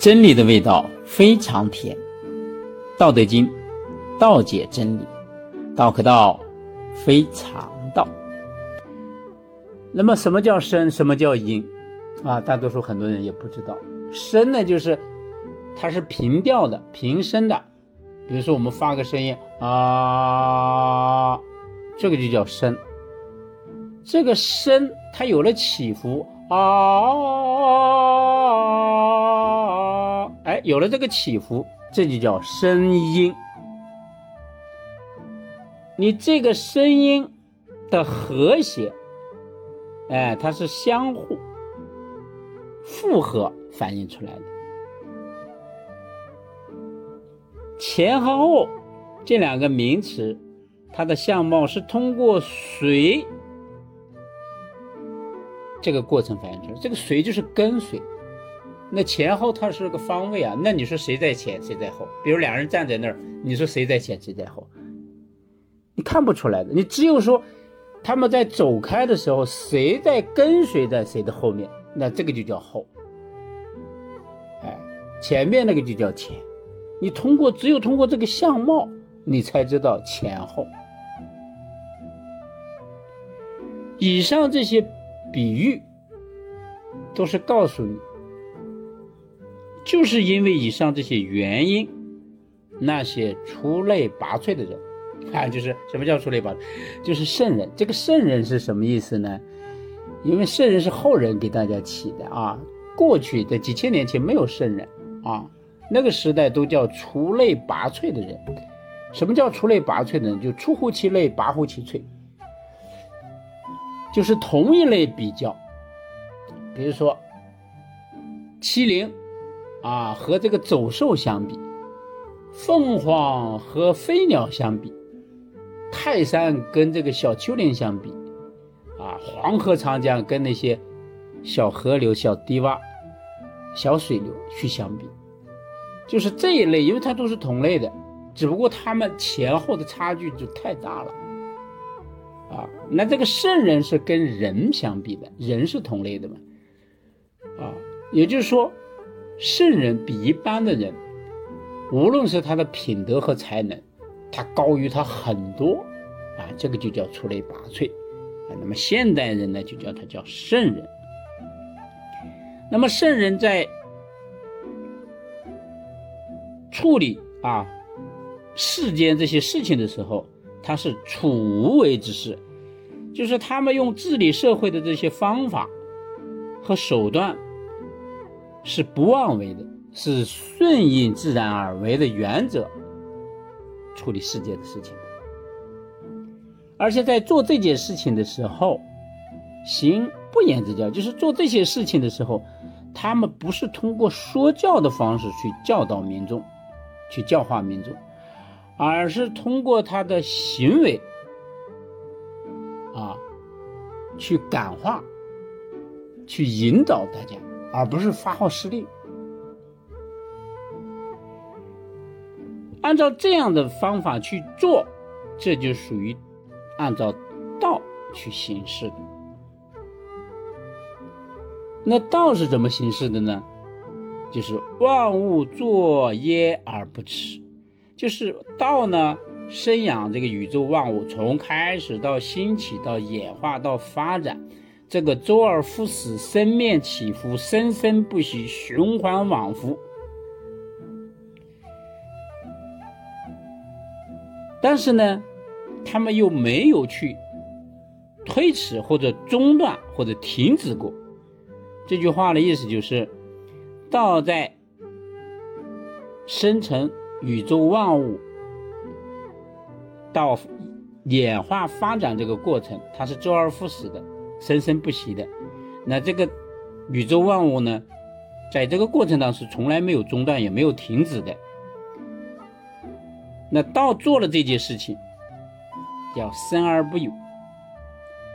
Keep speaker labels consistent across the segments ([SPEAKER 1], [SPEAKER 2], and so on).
[SPEAKER 1] 真理的味道非常甜，《道德经》道解真理，道可道非常道。那么，什么叫声？什么叫音？啊，大多数很多人也不知道。声呢，就是它是平调的、平声的。比如说，我们发个声音啊，这个就叫声。这个声它有了起伏啊，有了这个起伏，这就叫声音。你这个声音的和谐，哎，它是相互复合反映出来的。前和后这两个名词，它的相貌是通过随。这个过程反映出来，这个随就是跟随，那前后它是个方位啊。那你说谁在前，谁在后？比如两人站在那儿，你说谁在前，谁在后？你看不出来的。你只有说他们在走开的时候，谁在跟随在谁的后面，那这个就叫后。哎，前面那个就叫前。你通过只有通过这个相貌，你才知道前后。以上这些。比喻都是告诉你，就是因为以上这些原因，那些出类拔萃的人，啊，就是什么叫出类拔萃？就是圣人。这个圣人是什么意思呢？因为圣人是后人给大家起的啊，过去的几千年前没有圣人啊，那个时代都叫出类拔萃的人。什么叫出类拔萃的人？就出乎其类，拔乎其萃。就是同一类比较，比如说麒麟啊和这个走兽相比，凤凰和飞鸟相比，泰山跟这个小丘陵相比，啊黄河长江跟那些小河流、小堤洼、小水流去相比，就是这一类，因为它都是同类的，只不过它们前后的差距就太大了。啊，那这个圣人是跟人相比的，人是同类的嘛？啊，也就是说，圣人比一般的人，无论是他的品德和才能，他高于他很多，啊，这个就叫出类拔萃。啊，那么现代人呢，就叫他叫圣人。那么圣人在处理啊世间这些事情的时候。他是处无为之事，就是他们用治理社会的这些方法和手段是不妄为的，是顺应自然而为的原则处理世界的事情而且在做这件事情的时候，行不言之教，就是做这些事情的时候，他们不是通过说教的方式去教导民众，去教化民众。而是通过他的行为，啊，去感化、去引导大家，而不是发号施令。按照这样的方法去做，这就属于按照道去行事的。那道是怎么行事的呢？就是万物作耶而不辞。就是道呢，生养这个宇宙万物，从开始到兴起到演化到发展，这个周而复始，生灭起伏，生生不息，循环往复。但是呢，他们又没有去推迟或者中断或者停止过。这句话的意思就是，道在生成。宇宙万物到演化发展这个过程，它是周而复始的，生生不息的。那这个宇宙万物呢，在这个过程当中是从来没有中断，也没有停止的。那到做了这件事情，叫生而不有。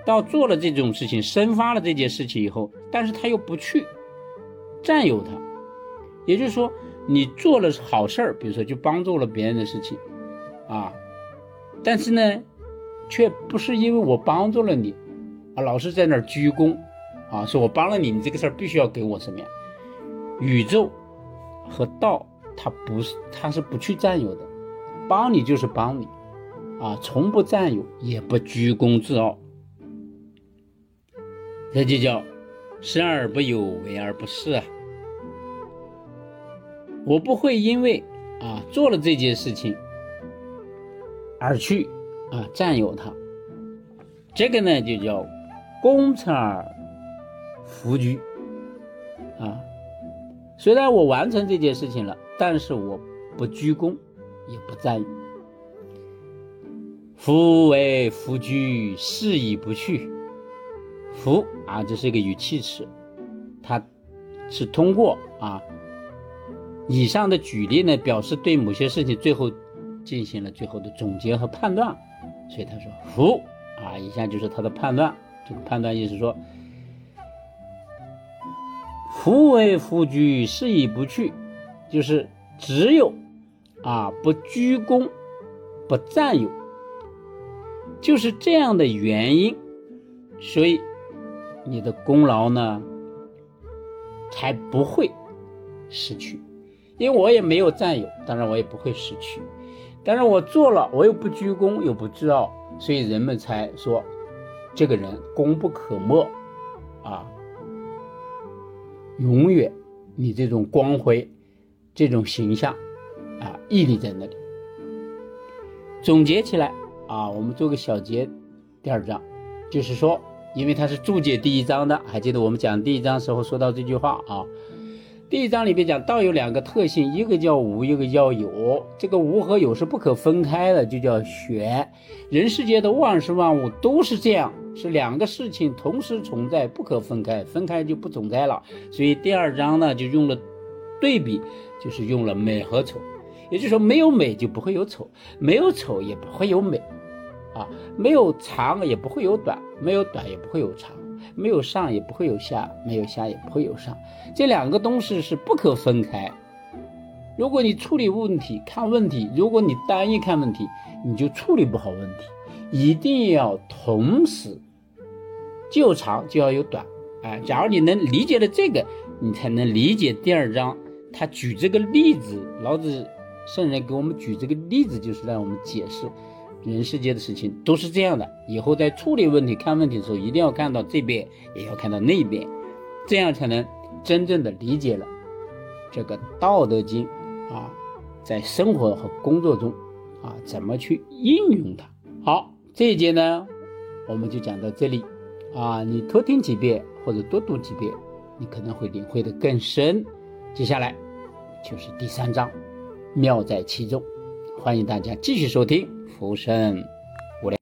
[SPEAKER 1] 到做了这种事情，生发了这件事情以后，但是他又不去占有它，也就是说。你做了好事儿，比如说就帮助了别人的事情，啊，但是呢，却不是因为我帮助了你，啊，老是在那儿鞠躬，啊，说我帮了你，你这个事儿必须要给我什么呀？宇宙和道，它不是，它是不去占有的，帮你就是帮你，啊，从不占有，也不居功自傲，这就叫生而不有，为而不恃啊。我不会因为啊做了这件事情而去啊占有它，这个呢就叫功成而弗居啊。虽然我完成这件事情了，但是我不居功，也不占有。夫为弗居，是以不去。夫啊，这是一个语气词，它是通过啊。以上的举例呢，表示对某些事情最后进行了最后的总结和判断，所以他说“福”啊，以下就是他的判断。这个判断意思说：“福为夫居，是以不去，就是只有啊不居功，不占有，就是这样的原因，所以你的功劳呢才不会失去。”因为我也没有占有，当然我也不会失去。但是我做了，我又不居功，又不自傲，所以人们才说这个人功不可没啊，永远你这种光辉、这种形象啊屹立在那里。总结起来啊，我们做个小结，第二章就是说，因为它是注解第一章的，还记得我们讲第一章时候说到这句话啊。第一章里边讲道有两个特性，一个叫无，一个叫有。这个无和有是不可分开的，就叫玄。人世间的万事万物都是这样，是两个事情同时存在，不可分开，分开就不存在了。所以第二章呢就用了对比，就是用了美和丑。也就是说，没有美就不会有丑，没有丑也不会有美，啊，没有长也不会有短，没有短也不会有长。没有上也不会有下，没有下也不会有上，这两个东西是不可分开。如果你处理问题、看问题，如果你单一看问题，你就处理不好问题。一定要同时，既有长就要有短。哎，假如你能理解了这个，你才能理解第二章。他举这个例子，老子圣人给我们举这个例子，就是让我们解释。人世间的事情都是这样的，以后在处理问题、看问题的时候，一定要看到这边，也要看到那边，这样才能真正的理解了这个《道德经》啊，在生活和工作中啊，怎么去应用它。好，这一节呢，我们就讲到这里啊，你多听几遍或者多读几遍，你可能会领会的更深。接下来就是第三章，妙在其中，欢迎大家继续收听。福生。